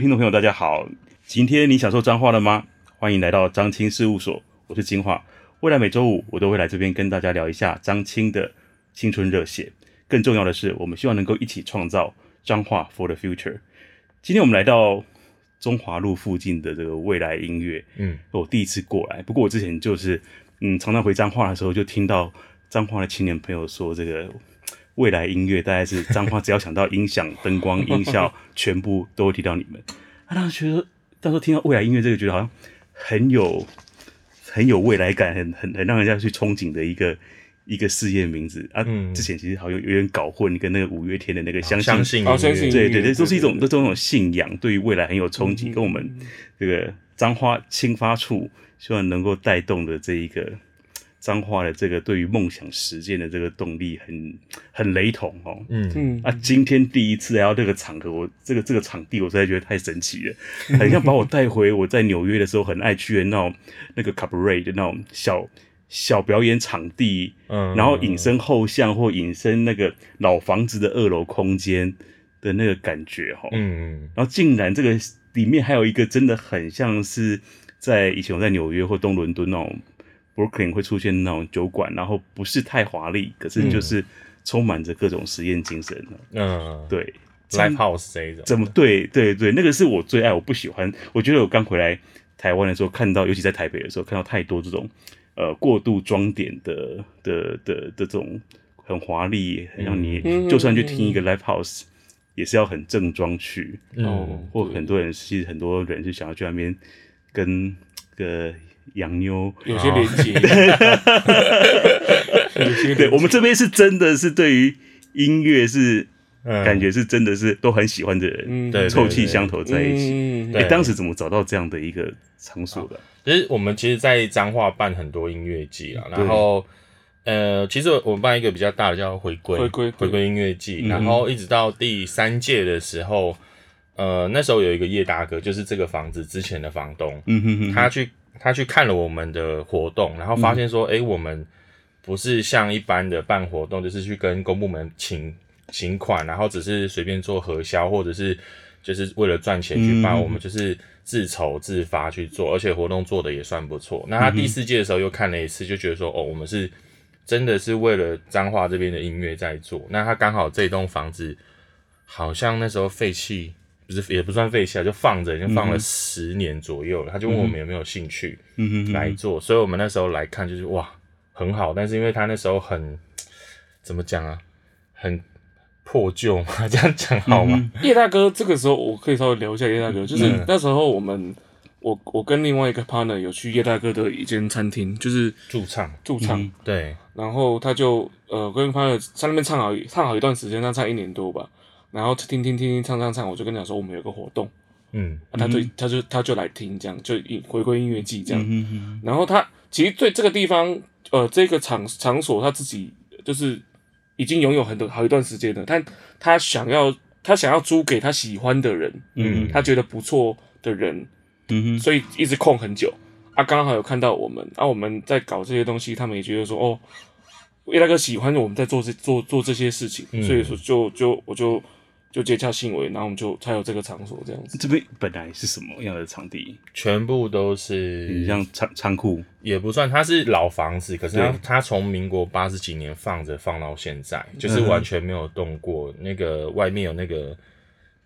听众朋友，大家好！今天你享受彰化了吗？欢迎来到张青事务所，我是金樺。未来每周五我都会来这边跟大家聊一下张青的青春热血。更重要的是，我们希望能够一起创造彰化 for the future。今天我们来到中华路附近的这个未来音乐，嗯，我第一次过来。不过我之前就是，嗯，常常回彰化的时候就听到彰化的青年朋友说这个。未来音乐大概是彰化，只要想到音响、灯光、音效，全部都会提到你们。啊，当时觉得，当时听到未来音乐这个，觉得好像很有很有未来感，很很很让人家去憧憬的一个一个事业名字啊。嗯、之前其实好像有点搞混，跟那个五月天的那个相信，相信，对对对，都是一种都是一种信仰，对于未来很有憧憬，跟我们这个彰化青发处希望能够带动的这一个。彰化的这个对于梦想实践的这个动力很很雷同哦，嗯。嗯。啊，今天第一次来到这个场合，我这个这个场地，我实在觉得太神奇了，很像把我带回我在纽约的时候很爱去的那种那个 cabaret 的那种小小表演场地，嗯，然后隐身后巷或隐身那个老房子的二楼空间的那个感觉哈，嗯，然后竟然这个里面还有一个真的很像是在以前我在纽约或东伦敦那种。Brooklyn 会出现那种酒馆，然后不是太华丽，可是就是充满着各种实验精神。嗯，对，Live House 这种，怎么对对对，那个是我最爱，我不喜欢。我觉得我刚回来台湾的时候，看到，尤其在台北的时候，看到太多这种呃过度装点的的的的这种很华丽，很让你、嗯、就算去听一个 Live House，也是要很正装去。嗯，或很多人其实很多人是想要去那边跟个。洋妞 有些连接，对，我们这边是真的是对于音乐是感觉是真的是都很喜欢的人，对，臭气相投在一起。哎，当时怎么找到这样的一个场所的？其实我们其实，在彰化办很多音乐季啊，然后呃，其实我们办一个比较大的叫回归回归回归音乐季，然后一直到第三届的时候，呃，那时候有一个叶大哥，就是这个房子之前的房东，嗯哼哼，他去。他去看了我们的活动，然后发现说，哎、我们不是像一般的办活动，就是去跟公部门请请款，然后只是随便做核销，或者是就是为了赚钱去办，嗯、我们就是自筹自发去做，而且活动做的也算不错。那他第四届的时候又看了一次，就觉得说，哦，我们是真的是为了彰化这边的音乐在做。那他刚好这栋房子好像那时候废弃。不是也不算废弃啊，就放着，已经放了十年左右了。嗯、他就问我们有没有兴趣来做，所以我们那时候来看就是哇，很好。但是因为他那时候很 怎么讲啊，很破旧嘛，这样讲好吗？叶、嗯、大哥，这个时候我可以稍微聊一下叶大哥，就是那时候我们我我跟另外一个 partner 有去叶大哥的一间餐厅，就是驻唱驻唱，嗯、对。然后他就呃跟 partner 在那边唱好唱好一段时间，他唱一年多吧。然后听听听听唱唱唱，我就跟他说我们有个活动，嗯，啊、他就他就他就来听这样，就回归音乐季这样。嗯、哼然后他其实对这个地方，呃，这个场场所他自己就是已经拥有很多好一段时间了。但他想要他想要租给他喜欢的人，嗯，他觉得不错的人，嗯哼，所以一直空很久。啊，刚好有看到我们，啊，我们在搞这些东西，他们也觉得说，哦，叶大哥喜欢我们在做这做做这些事情，嗯、所以说就就我就。就接洽信维，然后我们就才有这个场所这样子。这边本来是什么样的场地？全部都是，你像仓仓库也不算，它是老房子，可是它从民国八十几年放着放到现在，就是完全没有动过。嗯、那个外面有那个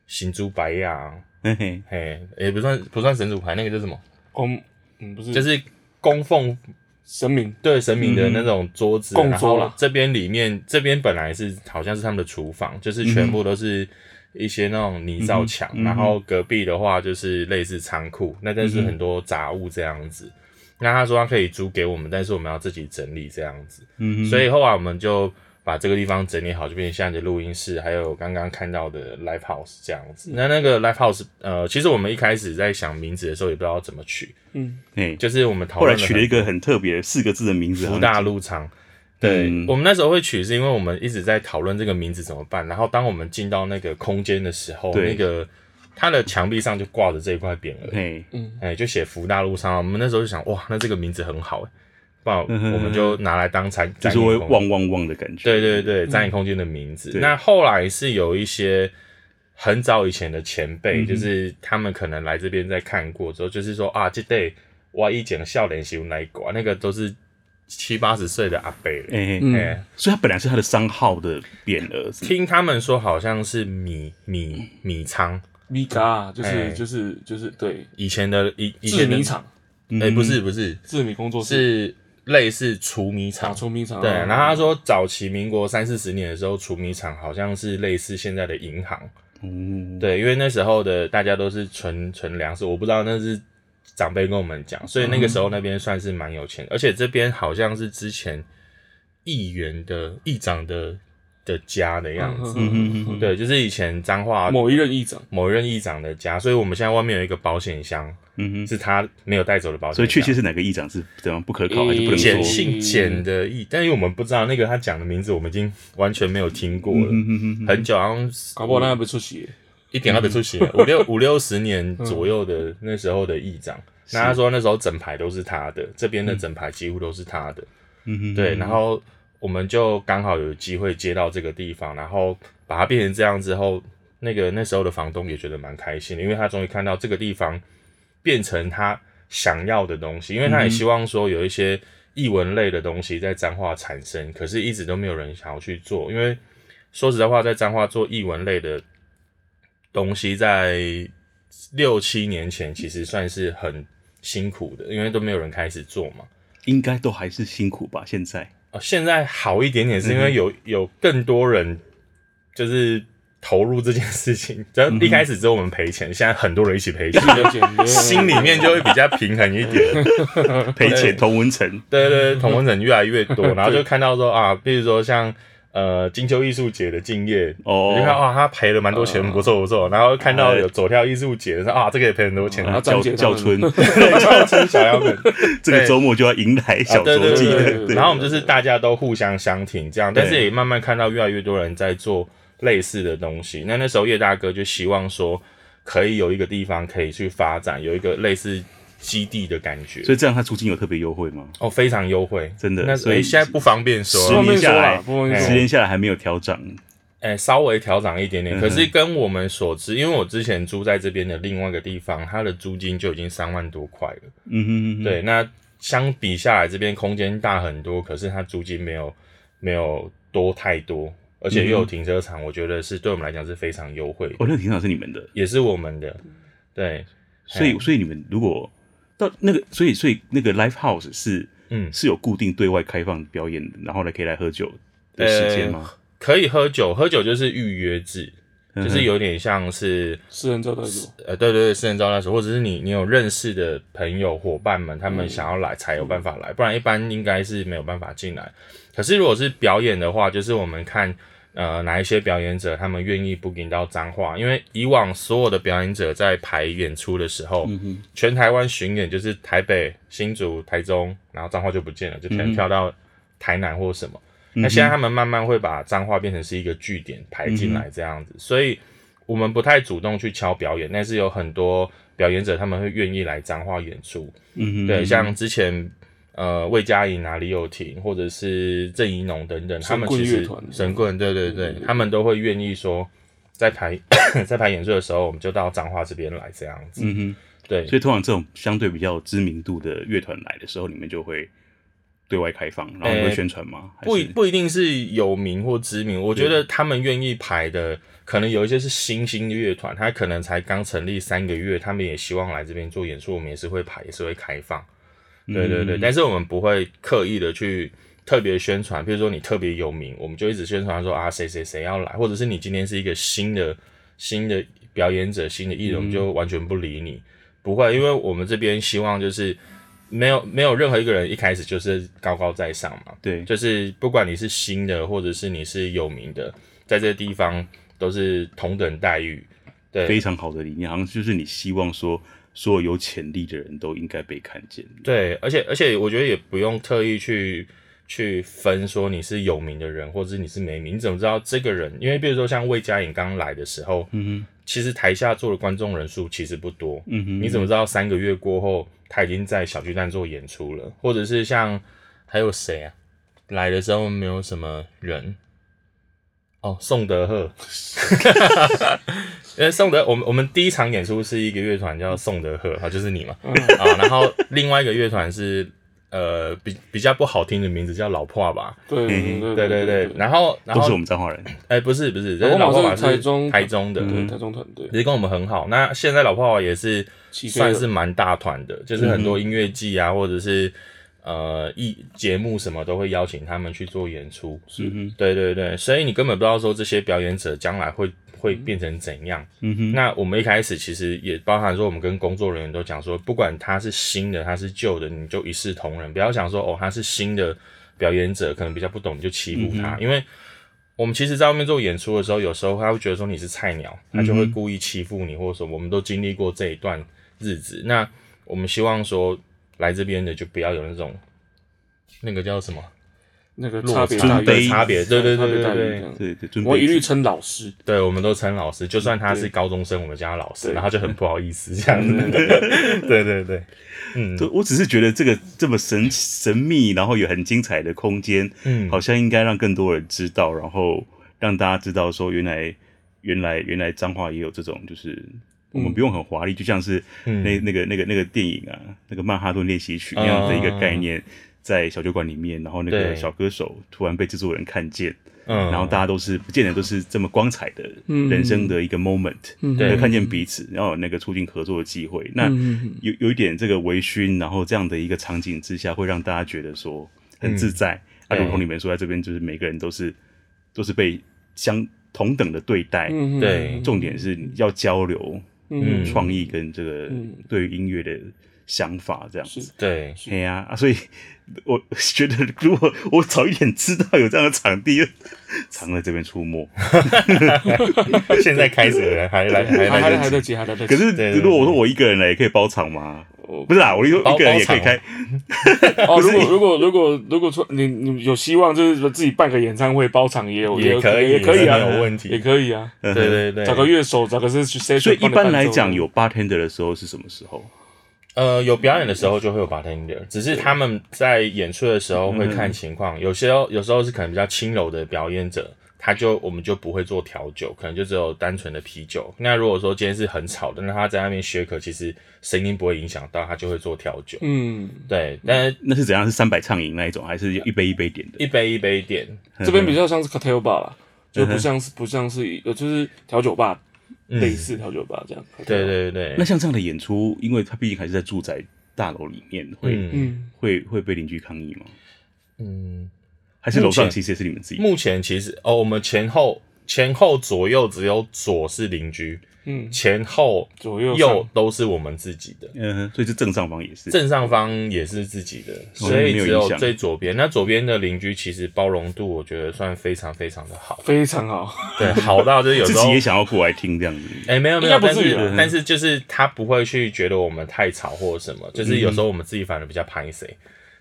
行珠白亚，嘿嘿嘿，也不算不算神主牌，那个叫什么？供嗯不是，就是供奉。神明对神明的那种桌子，供桌啦。这边里面这边本来是好像是他们的厨房，就是全部都是一些那种泥造墙，嗯、然后隔壁的话就是类似仓库，嗯、那但是很多杂物这样子。嗯、那他说他可以租给我们，但是我们要自己整理这样子。嗯，所以后来我们就。把这个地方整理好，就变成现在的录音室，还有刚刚看到的 Live House 这样子。那那个 Live House，呃，其实我们一开始在想名字的时候，也不知道怎么取。嗯，哎，就是我们讨论。后来取了一个很特别四个字的名字，福大路场。对，嗯、我们那时候会取，是因为我们一直在讨论这个名字怎么办。然后当我们进到那个空间的时候，对那个它的墙壁上就挂着这一块匾额。嘿嗯，哎，就写福大路上。我们那时候就想，哇，那这个名字很好。不，我们就拿来当展，就是会旺旺旺的感觉。对对对，展演空间的名字。那后来是有一些很早以前的前辈，嗯、就是他们可能来这边在看过之后，就是说啊，这对我以前少年时来过，那个都是七八十岁的阿伯，哎、嗯。欸，所以他本来是他的商号的匾额，听他们说好像是米米米仓，米嘎，就是、欸、就是就是对。以前的以以前的米厂，哎、欸，不是不是。制米工作室。是。类似储米厂，储米厂对。然后他说，早期民国三四十年的时候，储米厂好像是类似现在的银行。嗯，对，因为那时候的大家都是存存粮食，我不知道那是长辈跟我们讲，所以那个时候那边算是蛮有钱，而且这边好像是之前议员的议长的的家的样子。嗯嗯对，就是以前彰化某一任议长，某一任议长的家，所以我们现在外面有一个保险箱。嗯哼，是他没有带走的保险，所以确切是哪个议长是怎样不可考还是不能说？简姓简的议，但因为我们不知道那个他讲的名字，我们已经完全没有听过了，很久，好像搞不好那还没出席，一点都没出席，五六五六十年左右的那时候的议长，那他说那时候整排都是他的，这边的整排几乎都是他的，嗯哼，对，然后我们就刚好有机会接到这个地方，然后把它变成这样之后，那个那时候的房东也觉得蛮开心的，因为他终于看到这个地方。变成他想要的东西，因为他也希望说有一些艺文类的东西在彰化产生，可是一直都没有人想要去做。因为说实在话，在彰化做艺文类的东西，在六七年前其实算是很辛苦的，因为都没有人开始做嘛。应该都还是辛苦吧？现在哦，现在好一点点，是因为有有更多人就是。投入这件事情，就一开始只有我们赔钱，嗯、现在很多人一起赔钱，心里面就会比较平衡一点。赔钱同文层，对对对，同文层越来越多，然后就看到说啊，比如说像呃金秋艺术节的敬业，哦，你看哇，他赔了蛮多钱，不错不错。然后看到有走跳艺术节的说啊，这个也赔很多钱，然后叫叫春，叫春小妖们，这个周末就要迎来小周季。然后我们就是大家都互相相挺这样，但是也慢慢看到越来越多人在做。类似的东西，那那时候叶大哥就希望说，可以有一个地方可以去发展，有一个类似基地的感觉。所以这样他租金有特别优惠吗？哦，非常优惠，真的。那所以现在不方便说，十年下来，十年下来还没有调涨，哎、欸，稍微调涨一点点。可是跟我们所知，因为我之前租在这边的另外一个地方，它的租金就已经三万多块了。嗯哼嗯哼。对，那相比下来，这边空间大很多，可是它租金没有没有多太多。而且又有停车场，我觉得是对我们来讲是非常优惠。哦，那个停车场是你们的，也是我们的。对，所以所以你们如果到那个，所以所以那个 live house 是嗯是有固定对外开放表演的，然后呢可以来喝酒的时间吗？呃，可以喝酒，喝酒就是预约制，就是有点像是私人招待所。呃，对对对，私人招待所，或者是你你有认识的朋友伙伴们，他们想要来才有办法来，不然一般应该是没有办法进来。可是如果是表演的话，就是我们看。呃，哪一些表演者他们愿意 booking 到脏话？因为以往所有的表演者在排演出的时候，嗯、全台湾巡演就是台北、新竹、台中，然后脏话就不见了，就可能跳到台南或什么。嗯、那现在他们慢慢会把脏话变成是一个据点排进来这样子，嗯、所以我们不太主动去敲表演，但是有很多表演者他们会愿意来彰化演出。嗯，对，像之前。呃，魏佳莹啊，李友廷，或者是郑怡农等等，他们其实神棍，对对对，他们都会愿意说，在排 在排演出的时候，我们就到彰化这边来这样子。嗯哼，对。所以通常这种相对比较知名度的乐团来的时候，你们就会对外开放，然后会宣传吗？欸、不不一定是有名或知名，我觉得他们愿意排的，可能有一些是新兴的乐团，他可能才刚成立三个月，他们也希望来这边做演出，我们也是会排，也是会开放。对对对，但是我们不会刻意的去特别宣传，比如说你特别有名，我们就一直宣传说啊谁谁谁要来，或者是你今天是一个新的新的表演者、新的艺人，我们就完全不理你，不会，因为我们这边希望就是没有没有任何一个人一开始就是高高在上嘛，对，就是不管你是新的或者是你是有名的，在这个地方都是同等待遇，对，非常好的理念，好像就是你希望说。所有有潜力的人都应该被看见。对，而且而且我觉得也不用特意去去分说你是有名的人，或者是你是没名。你怎么知道这个人？因为比如说像魏佳颖刚来的时候，嗯哼，其实台下坐的观众人数其实不多，嗯哼，你怎么知道三个月过后他已经在小巨蛋做演出了？或者是像还有谁啊？来的时候没有什么人。哦，宋德赫。因为宋德，我们我们第一场演出是一个乐团叫宋德赫，好，就是你嘛，啊，然后另外一个乐团是。呃，比比较不好听的名字叫老破吧，对对对对，然后然后都是我们彰化人，哎，不是不是，这是老破吧是台中台中的，台中团队，其实跟我们很好。那现在老炮吧也是算是蛮大团的，就是很多音乐季啊，或者是呃艺节目什么都会邀请他们去做演出，是，对对对，所以你根本不知道说这些表演者将来会。会变成怎样？嗯哼，那我们一开始其实也包含说，我们跟工作人员都讲说，不管他是新的，他是旧的，你就一视同仁，不要想说哦，他是新的表演者，可能比较不懂，你就欺负他。嗯、因为我们其实，在外面做演出的时候，有时候他会觉得说你是菜鸟，他就会故意欺负你，或者说我们都经历过这一段日子。那我们希望说，来这边的就不要有那种那个叫什么？那个差别，差别，对对对对对对，我一律称老师，对，我们都称老师，就算他是高中生，我们叫他老师，然后就很不好意思这样子，对对对，嗯，我只是觉得这个这么神神秘，然后有很精彩的空间，嗯，好像应该让更多人知道，然后让大家知道说，原来原来原来脏话也有这种，就是我们不用很华丽，就像是那那个那个那个电影啊，那个曼哈顿练习曲那样的一个概念。在小酒馆里面，然后那个小歌手突然被制作人看见，嗯，然后大家都是不见得都是这么光彩的人生的一个 moment，嗯，对，看见彼此，然后有那个促进合作的机会，那有有一点这个微醺，然后这样的一个场景之下，会让大家觉得说很自在。啊，如同你们说，在这边就是每个人都是都是被相同等的对待，对，重点是要交流，嗯，创意跟这个对于音乐的。想法这样子，对，对呀，啊，所以我觉得，如果我早一点知道有这样的场地，常在这边出没。现在开始的人还来还来得及，还来得及。可是如果我说我一个人来，也可以包场吗？不是啊，我一个人也可以开。哦，如果如果如果如果说你你有希望，就是说自己办个演唱会包场也有也可以也可以啊，没有问题，也可以啊。对对对，找个乐手，找个是去。所以一般来讲，有 bartender 的时候是什么时候？呃，有表演的时候就会有 bartender，只是他们在演出的时候会看情况，有些有时候是可能比较轻柔的表演者，他就我们就不会做调酒，可能就只有单纯的啤酒。那如果说今天是很吵的，那他在那边 shake，其实声音不会影响到，他就会做调酒。嗯，对，但是那是怎样？是三百畅饮那一种，还是一杯一杯点的？一杯一杯点，这边比较像是 cocktail bar 啦，就不像是不像是呃，就是调酒吧。类似调酒吧这样，对对对。那像这样的演出，因为他毕竟还是在住宅大楼里面，会会会被邻居抗议吗？嗯，还是楼上其实也是你们自己？目前其实哦，我们前后前后左右只有左是邻居。嗯，前后左右右都是我们自己的，嗯，所以这正上方也是，正上方也是自己的，所以只有最左边。那左边的邻居其实包容度，我觉得算非常非常的好，非常好，对，好到就是有时候 自己也想要过来听这样子。哎，没有没有，但是但是就是他不会去觉得我们太吵或者什么，就是有时候我们自己反而比较拍谁。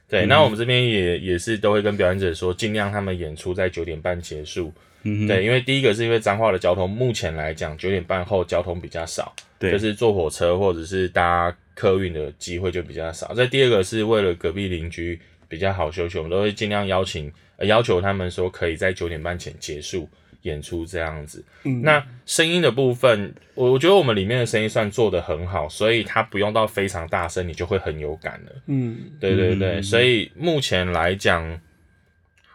对，那我们这边也也是都会跟表演者说，尽量他们演出在九点半结束。嗯，对，因为第一个是因为彰化的交通，目前来讲九点半后交通比较少，对，就是坐火车或者是搭客运的机会就比较少。再第二个是为了隔壁邻居比较好休息，我们都会尽量邀请，呃，要求他们说可以在九点半前结束演出这样子。嗯，那声音的部分，我我觉得我们里面的声音算做得很好，所以它不用到非常大声，你就会很有感了。嗯，对对对，嗯，所以目前来讲。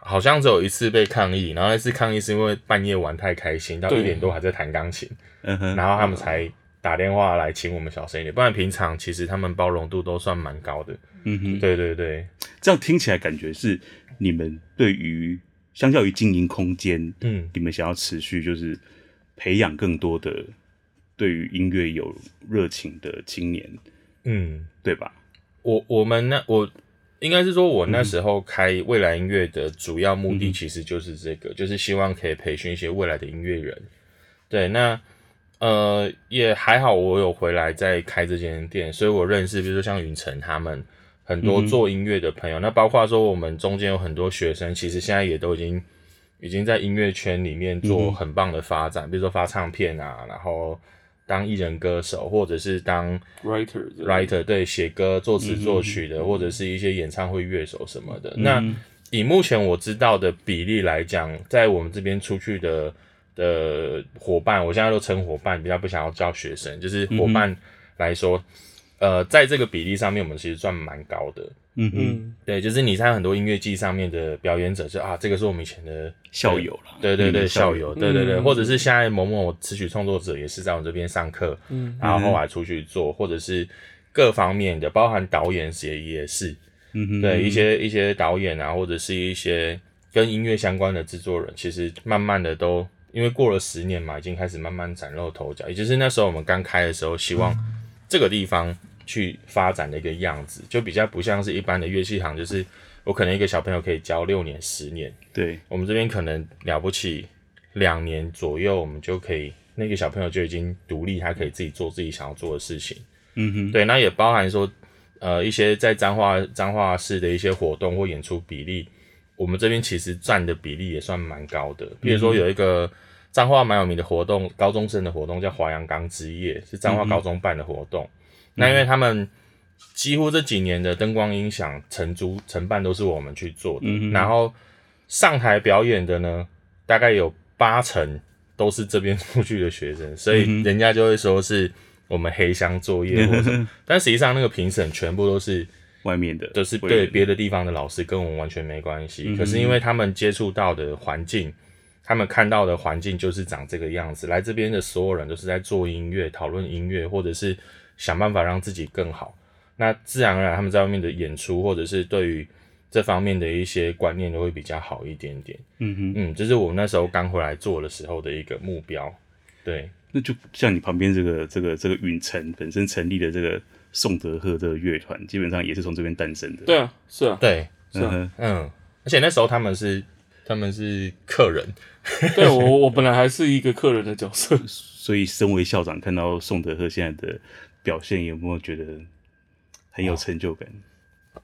好像只有一次被抗议，然后那次抗议是因为半夜玩太开心，到一点多还在弹钢琴，嗯哼，然后他们才打电话来请我们小声一点，不然平常其实他们包容度都算蛮高的，嗯哼，对对对，这样听起来感觉是你们对于相较于经营空间，嗯，你们想要持续就是培养更多的对于音乐有热情的青年，嗯，对吧？我我们那我。应该是说，我那时候开未来音乐的主要目的其实就是这个，嗯、就是希望可以培训一些未来的音乐人。对，那呃也还好，我有回来再开这间店，所以我认识，比如说像云晨他们很多做音乐的朋友，嗯、那包括说我们中间有很多学生，其实现在也都已经已经在音乐圈里面做很棒的发展，嗯、比如说发唱片啊，然后。当艺人歌手，或者是当 writer writer 对，写歌作词作曲的，嗯、或者是一些演唱会乐手什么的。嗯、那以目前我知道的比例来讲，在我们这边出去的的伙伴，我现在都称伙伴，比较不想要叫学生，就是伙伴来说，嗯、呃，在这个比例上面，我们其实算蛮高的。嗯嗯，对，就是你在很多音乐季上面的表演者，是啊，这个是我们以前的校友了。对对对，校友，对对对，或者是现在某某词曲创作者也是在我这边上课，嗯，然后后来出去做，或者是各方面的，包含导演也也是，嗯哼，对一些一些导演啊，或者是一些跟音乐相关的制作人，其实慢慢的都因为过了十年嘛，已经开始慢慢崭露头角，也就是那时候我们刚开的时候，希望这个地方。去发展的一个样子，就比较不像是一般的乐器行，就是我可能一个小朋友可以教六年、十年。对，我们这边可能了不起两年左右，我们就可以那个小朋友就已经独立，他可以自己做自己想要做的事情。嗯哼，对，那也包含说，呃，一些在彰化彰化市的一些活动或演出比例，我们这边其实占的比例也算蛮高的。比如说有一个彰化蛮有名的活动，高中生的活动叫华阳钢之夜，是彰化高中办的活动。嗯那因为他们几乎这几年的灯光音响承租承办都是我们去做的，嗯、然后上台表演的呢，大概有八成都是这边出去的学生，所以人家就会说是我们黑箱作业或者，嗯、但实际上那个评审全部都是外面的，都是对别的地方的老师，跟我们完全没关系。嗯、可是因为他们接触到的环境，他们看到的环境就是长这个样子，来这边的所有人都是在做音乐、讨论音乐，或者是。想办法让自己更好，那自然而然他们在外面的演出，或者是对于这方面的一些观念都会比较好一点点。嗯哼，嗯，这是我那时候刚回来做的时候的一个目标。对，那就像你旁边这个这个这个允晨本身成立的这个宋德赫这个乐团，基本上也是从这边诞生的。对啊，是啊，对，是啊，嗯，而且那时候他们是他们是客人，对我我本来还是一个客人的角色，所以身为校长看到宋德赫现在的。表现有没有觉得很有成就感？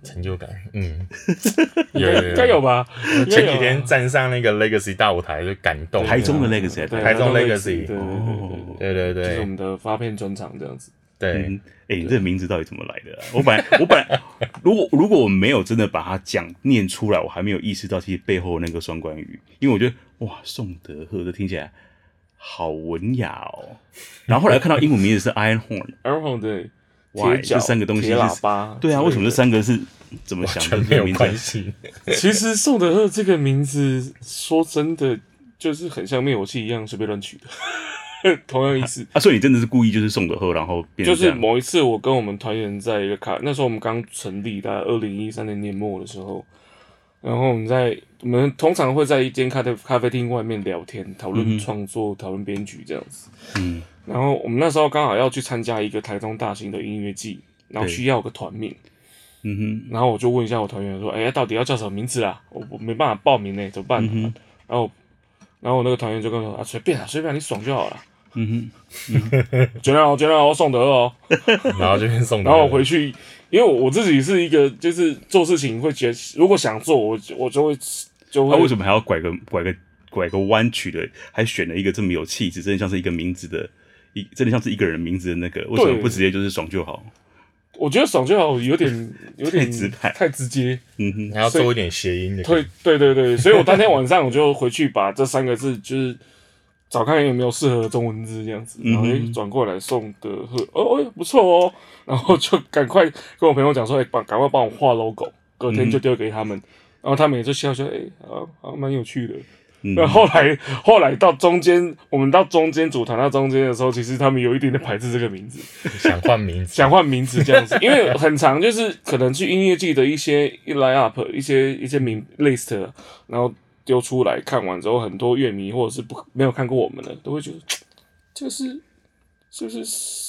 成就感，嗯，有应该有吧？前几天站上那个 Legacy 大舞台就感动，台中的 Legacy，台中 Legacy，对对对，就是我们的发片专场这样子。对，哎，你这个名字到底怎么来的？我本来 我本来如果如果我没有真的把它讲念出来，我还没有意识到其实背后那个双关语，因为我觉得哇，宋德赫这听起来。好文雅哦，然后后来看到英文名字是 Iron Horn，Iron Horn 对，哇，这三个东西是喇叭，对啊，为什么这三个是怎么想的？没有关系。其实宋德赫这个名字，说真的，就是很像灭火器一样随便乱取的，同样意思。啊，所以你真的是故意就是宋德赫，然后变就是某一次我跟我们团员在一个卡，那时候我们刚成立，大概二零一三年年末的时候。然后我们在我们通常会在一间咖啡咖啡厅外面聊天，讨论创作，讨论编曲这样子。嗯。然后我们那时候刚好要去参加一个台中大型的音乐季，然后需要个团名。嗯哼。然后我就问一下我团员说：“哎，到底要叫什么名字啊？我我没办法报名呢，怎么办？”嗯、然后，然后我那个团员就跟我说：“啊，随便啊，随便，你爽就好了。”嗯哼。觉得好，觉得好，宋德哦。然后这边送德。然后我回去。因为我自己是一个，就是做事情会觉得，如果想做，我我就会就会。他、啊、为什么还要拐个拐个拐个弯曲的，还选了一个这么有气质，真的像是一个名字的，一真的像是一个人名字的那个，为什么不直接就是爽就好？我觉得爽就好有点 有点直白，太直接。嗯哼，还要做一点谐音的。对对对对，所以我当天晚上我就回去把这三个字就是。找看有没有适合的中文字这样子，然后诶转过来送的贺，哦哦不错哦，然后就赶快跟我朋友讲说，哎帮赶快帮我画 logo，隔天就丢给他们，然后他们也就笑笑，哎啊啊蛮有趣的。那后来后来到中间，我们到中间组团到中间的时候，其实他们有一点点排斥这个名字，想换名字，想换名字这样子，因为很长就是可能去音乐季的一些一 line up 一些一些名 list，然后。丢出来看完之后，很多乐迷或者是不没有看过我们的，都会觉得 这个是是不是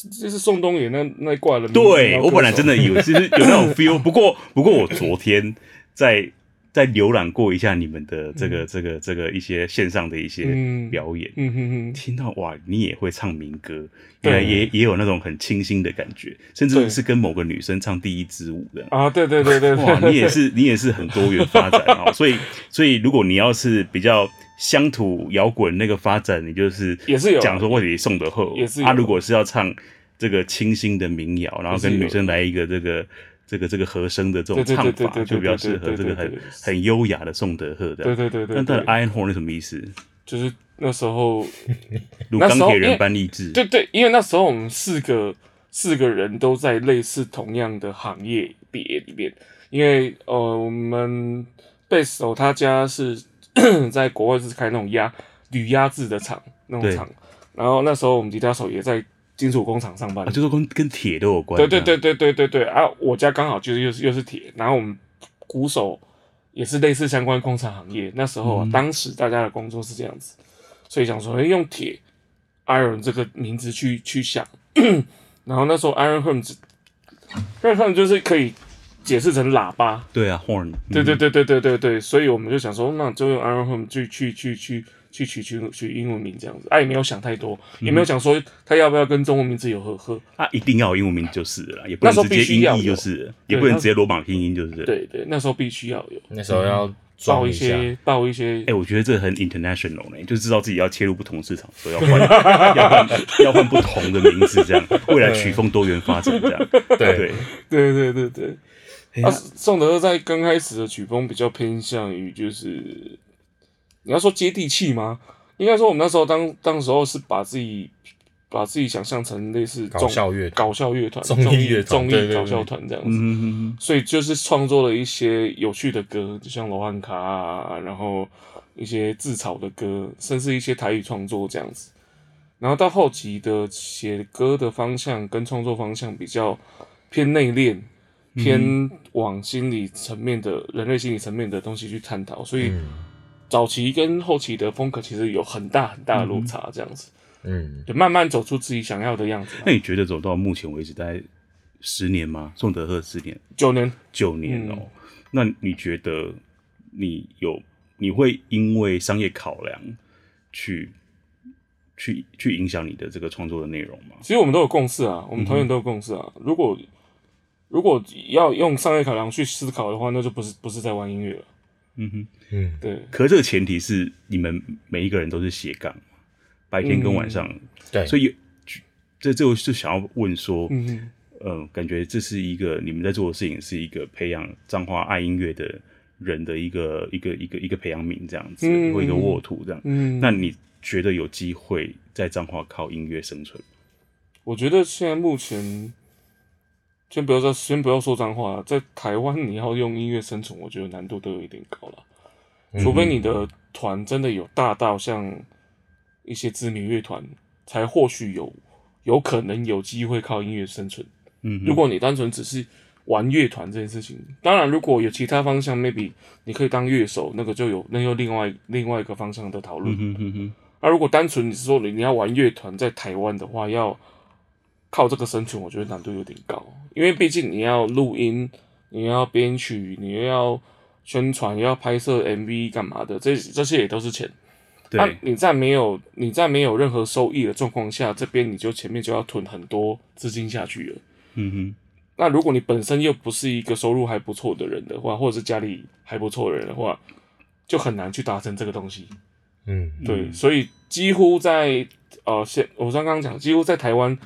就是宋冬野那那一挂的？对，我本来真的以为是有那种 feel，不过不过我昨天在。再浏览过一下你们的这个、嗯、这个、这个一些线上的一些表演，嗯哼哼，听到哇，你也会唱民歌，原来也也有那种很清新的感觉，甚至是跟某个女生唱第一支舞的。啊，对对对对，哇，你也是 你也是很多元发展啊，所以所以如果你要是比较乡土摇滚那个发展，你就是也是有。讲说为你宋德赫，也是他如果是要唱这个清新的民谣，然后跟女生来一个这个。这个这个和声的这种唱法就比较适合这个很很优雅的宋德赫的。对对对对。那他的 Iron Horn 是什么意思？就是那时候 如钢铁人般励志。对对，因为那时候我们四个四个人都在类似同样的行业别里面，因为呃，我们贝斯手他家是 在国外是开那种压铝压制的厂那种厂，然后那时候我们吉他手也在金属工厂上班，啊、就是跟跟铁都有关。对对对对对对对啊！我家刚好就是又是又是铁，然后我们鼓手也是类似相关工厂行业。那时候啊，嗯、当时大家的工作是这样子，所以想说，欸、用铁 Iron 这个名字去去想，然后那时候 Iron Horn，Iron Horn 就是可以解释成喇叭。对啊，Horn。对对对对对对对，所以我们就想说，那就用 Iron Horn 去去去去。去取取取英文名这样子，啊也没有想太多，嗯、也没有想说他要不要跟中文名字有合合。啊，一定要有英文名就是了，也不能直接音译就是，也不能直接罗马拼音就是。对对，那时候必须要有，那时候要报一些报一些。哎、欸，我觉得这很 international 呢，就知道自己要切入不同市场，所以要换 要换要换不同的名字，这样未来曲风多元发展这样。对对对对对对。啊，宋德在刚开始的曲风比较偏向于就是。你要说接地气吗？应该说我们那时候当当时候是把自己把自己想象成类似搞笑乐搞笑乐团、综艺综艺搞笑团这样子，嗯嗯嗯，所以就是创作了一些有趣的歌，就像罗汉卡啊，然后一些自嘲的歌，甚至一些台语创作这样子。然后到后期的写歌的方向跟创作方向比较偏内敛，偏往心理层面的、嗯、人类心理层面的东西去探讨，所以。嗯早期跟后期的风格其实有很大很大的落差，这样子，嗯，就慢慢走出自己想要的样子。那你觉得走到目前为止大概十年吗？宋德赫十年，九年，九年哦、喔。嗯、那你觉得你有你会因为商业考量去去去影响你的这个创作的内容吗？其实我们都有共识啊，我们团员都有共识啊。嗯、如果如果要用商业考量去思考的话，那就不是不是在玩音乐了。嗯哼，嗯，对。可是这个前提是你们每一个人都是斜杠，白天跟晚上，嗯、对。所以这这我就想要问说，嗯嗯哼、呃，感觉这是一个你们在做的事情，是一个培养彰化爱音乐的人的一个一个一个一个培养皿这样子，嗯、或一个沃土这样。嗯。那你觉得有机会在彰化靠音乐生存？我觉得现在目前。先不要说，先不要说脏话，在台湾你要用音乐生存，我觉得难度都有一点高了。除非你的团真的有大到像一些知名乐团，才或许有有可能有机会靠音乐生存。嗯，如果你单纯只是玩乐团这件事情，当然如果有其他方向，maybe 你可以当乐手，那个就有那又另外另外一个方向的讨论。嗯哼哼，而、啊、如果单纯你是说你你要玩乐团在台湾的话，要。靠这个生存，我觉得难度有点高，因为毕竟你要录音，你要编曲，你要宣传，要拍摄 MV 干嘛的，这这些也都是钱。对，那你在没有你在没有任何收益的状况下，这边你就前面就要囤很多资金下去了。嗯哼。那如果你本身又不是一个收入还不错的人的话，或者是家里还不错的人的话，就很难去达成这个东西。嗯，对，所以几乎在呃，现我刚刚讲，几乎在台湾。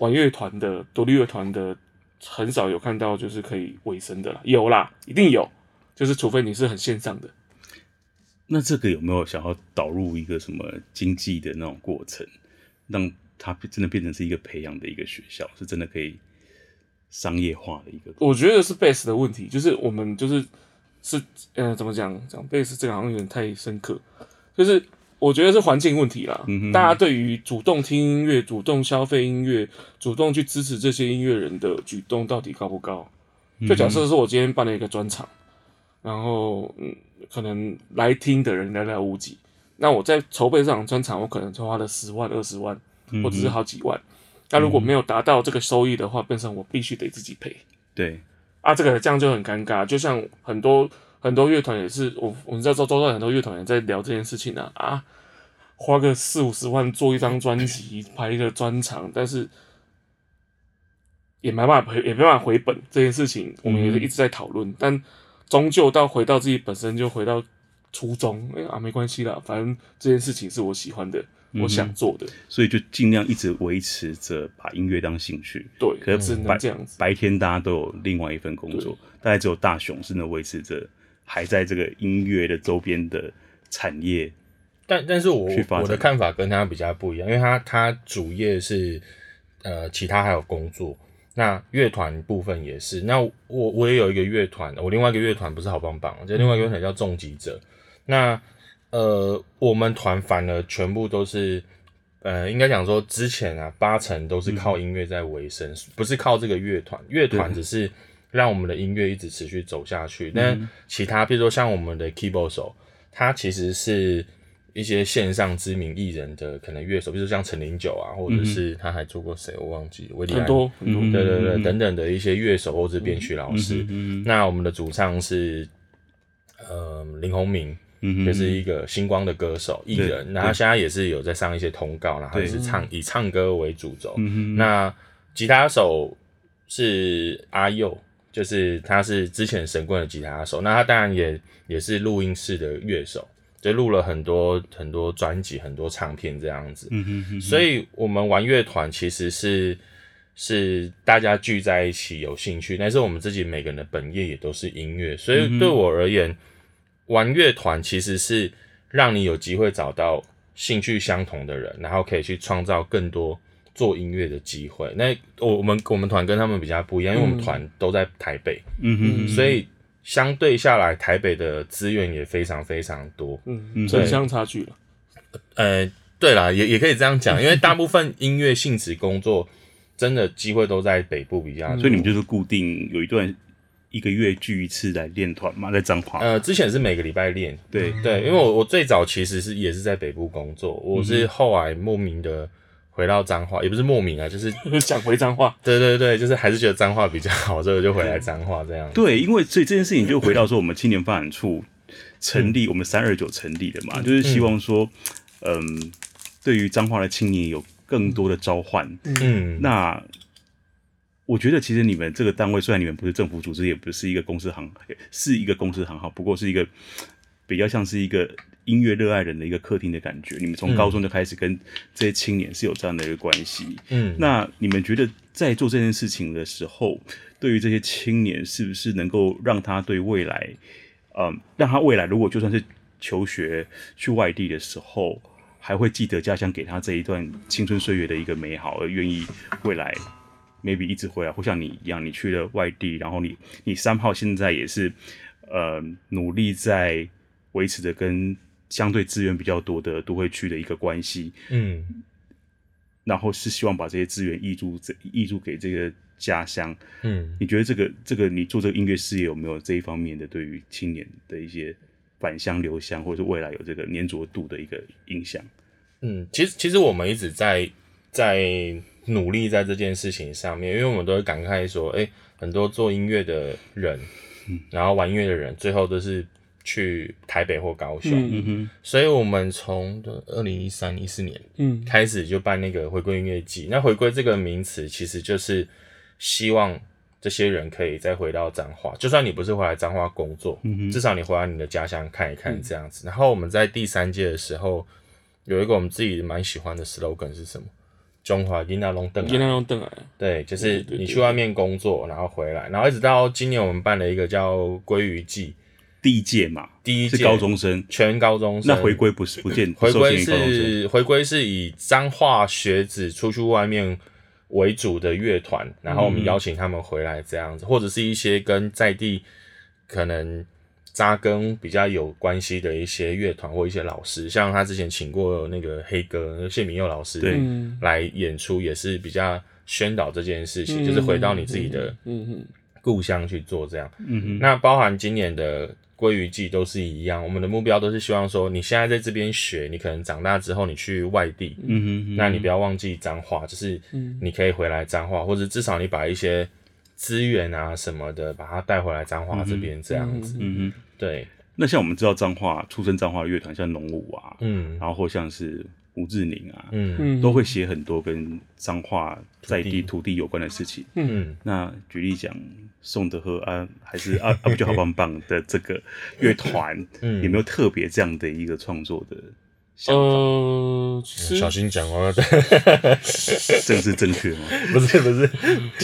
玩乐团的独立乐团的很少有看到就是可以尾声的啦，有啦，一定有，就是除非你是很线上的。那这个有没有想要导入一个什么经济的那种过程，让它真的变成是一个培养的一个学校，是真的可以商业化的一个？我觉得是贝斯的问题，就是我们就是是呃怎么讲讲贝斯这个好像有点太深刻，就是。我觉得是环境问题啦。嗯、大家对于主动听音乐、主动消费音乐、主动去支持这些音乐人的举动到底高不高？就假设说我今天办了一个专场，然后嗯，可能来听的人寥寥无几。那我在筹备这场专场，我可能就花了十万、二十万，或者是好几万。那、如果没有达到这个收益的话，变成我必须得自己赔。对，啊，这个这样就很尴尬。就像很多。很多乐团也是，我我们在周周遭很多乐团也在聊这件事情啊啊，花个四五十万做一张专辑，拍一个专场，但是也没办法回，也没办法回本这件事情，我们也是一直在讨论，嗯、但终究到回到自己本身，就回到初衷，哎、欸、啊，没关系啦，反正这件事情是我喜欢的，嗯、我想做的，所以就尽量一直维持着把音乐当兴趣。对，可是只能这样子。白天大家都有另外一份工作，大概只有大雄是能维持着。还在这个音乐的周边的产业但但是我我的看法跟他比较不一样，因为他他主业是呃其他还有工作，那乐团部分也是。那我我也有一个乐团，我另外一个乐团不是好棒棒，就另外一个乐团叫重疾者。那呃我们团反而全部都是呃应该讲说之前啊八成都是靠音乐在维生，嗯、不是靠这个乐团，乐团只是让我们的音乐一直持续走下去。但其他比如说像我们的 keyboard 手。他其实是一些线上知名艺人的可能乐手，比如说像陈零九啊，或者是他还做过谁，我忘记韦礼安，很多很多，对对对，等等的一些乐手或者编曲老师。那我们的主唱是呃林鸿明，就是一个星光的歌手艺人，那他现在也是有在上一些通告，然后也是唱以唱歌为主轴。那吉他手是阿佑。就是他是之前神棍的吉他手，那他当然也也是录音室的乐手，就录了很多很多专辑、很多唱片这样子。嗯哼嗯哼。所以我们玩乐团其实是是大家聚在一起有兴趣，但是我们自己每个人的本业也都是音乐，所以对我而言，玩乐团其实是让你有机会找到兴趣相同的人，然后可以去创造更多。做音乐的机会，那我我们我们团跟他们比较不一样，因为我们团都在台北，嗯哼，所以相对下来，台北的资源也非常非常多，嗯。嗯，城乡差距了，呃，对啦，也也可以这样讲，因为大部分音乐性质工作真的机会都在北部比较多，所以你们就是固定有一段一个月聚一次来练团嘛，在彰化，呃，之前是每个礼拜练，对。对，因为我我最早其实是也是在北部工作，我是后来莫名的。回到脏话也不是莫名啊，就是 想回脏话。对对对，就是还是觉得脏话比较好，所以就回来脏话这样。对，因为所以这件事情就回到说，我们青年发展处成立，嗯、我们三二九成立的嘛，嗯、就是希望说，嗯，对于脏话的青年有更多的召唤。嗯，那我觉得其实你们这个单位虽然你们不是政府组织，也不是一个公司行，是一个公司行号，不过是一个比较像是一个。音乐热爱人的一个客厅的感觉，你们从高中就开始跟这些青年是有这样的一个关系。嗯，那你们觉得在做这件事情的时候，对于这些青年，是不是能够让他对未来，嗯，让他未来如果就算是求学去外地的时候，还会记得家乡给他这一段青春岁月的一个美好，而愿意未来 maybe 一直回来，或像你一样，你去了外地，然后你你三号现在也是呃努力在维持着跟。相对资源比较多的都会区的一个关系，嗯，然后是希望把这些资源挹注这挹注给这个家乡，嗯，你觉得这个这个你做这个音乐事业有没有这一方面的对于青年的一些返乡留乡，或者是未来有这个粘着度的一个影响？嗯，其实其实我们一直在在努力在这件事情上面，因为我们都会感慨说，哎，很多做音乐的人，嗯，然后玩音乐的人，最后都是。去台北或高雄，嗯。哼，所以我们从二零一三一四年，嗯，开始就办那个回归音乐季。那回归这个名词，其实就是希望这些人可以再回到彰化，就算你不是回来彰化工作，嗯，至少你回来你的家乡看一看这样子。然后我们在第三届的时候，有一个我们自己蛮喜欢的 slogan 是什么？中华囡仔拢转来，囡仔拢转来，对，就是你去外面工作，然后回来，然后一直到今年我们办了一个叫鲑鱼季。第一届嘛，第一届是高中生，全高中生。那回归不是不见，回归是回归是以彰化学子出去外面为主的乐团，然后我们邀请他们回来这样子，嗯、或者是一些跟在地可能扎根比较有关系的一些乐团或一些老师，像他之前请过那个黑哥谢明佑老师对来演出，也是比较宣导这件事情，嗯、就是回到你自己的故乡去做这样。嗯哼，那包含今年的。鲑鱼季都是一样，我们的目标都是希望说，你现在在这边学，你可能长大之后你去外地，嗯哼，嗯哼，那你不要忘记脏话，就是你可以回来彰化，或者至少你把一些资源啊什么的，把它带回来脏话这边这样子，嗯哼，对。那像我们知道脏话出身脏话的乐团，像农武啊，嗯，然后或像是。吴志宁啊，嗯，都会写很多跟脏话在地土地有关的事情。嗯，那举例讲，宋德和啊，还是啊啊不就好棒棒的这个乐团，嗯，有没有特别这样的一个创作的想法？呃，小心讲哦，政治正确吗？不 是不是，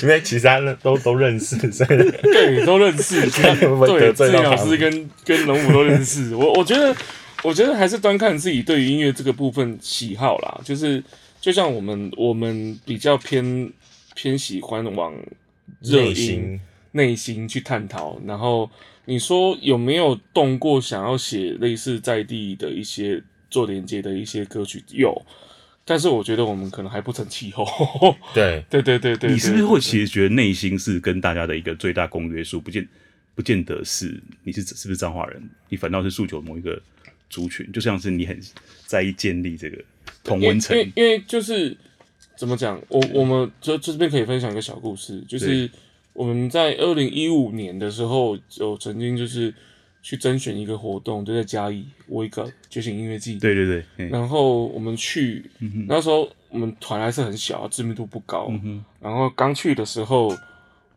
因为其他人都都认识，对，都认识。对，郑老师跟跟龙武都认识。我我觉得。我觉得还是端看自己对于音乐这个部分喜好啦。就是就像我们我们比较偏偏喜欢往热音内心去探讨。然后你说有没有动过想要写类似在地的一些做连接的一些歌曲？有。但是我觉得我们可能还不成气候。对对对对对，你是不是会其实觉得内心是跟大家的一个最大公约数？不见不见得是你是是不是彰化人？你反倒是诉求某一个族群，就像是你很在意建立这个同温层。因为因为就是怎么讲，我我们就这边可以分享一个小故事，就是我们在二零一五年的时候，就曾经就是。去甄选一个活动，就在嘉义，我一个觉醒音乐季。对对对。然后我们去，嗯、那时候我们团还是很小，知名度不高。嗯、然后刚去的时候，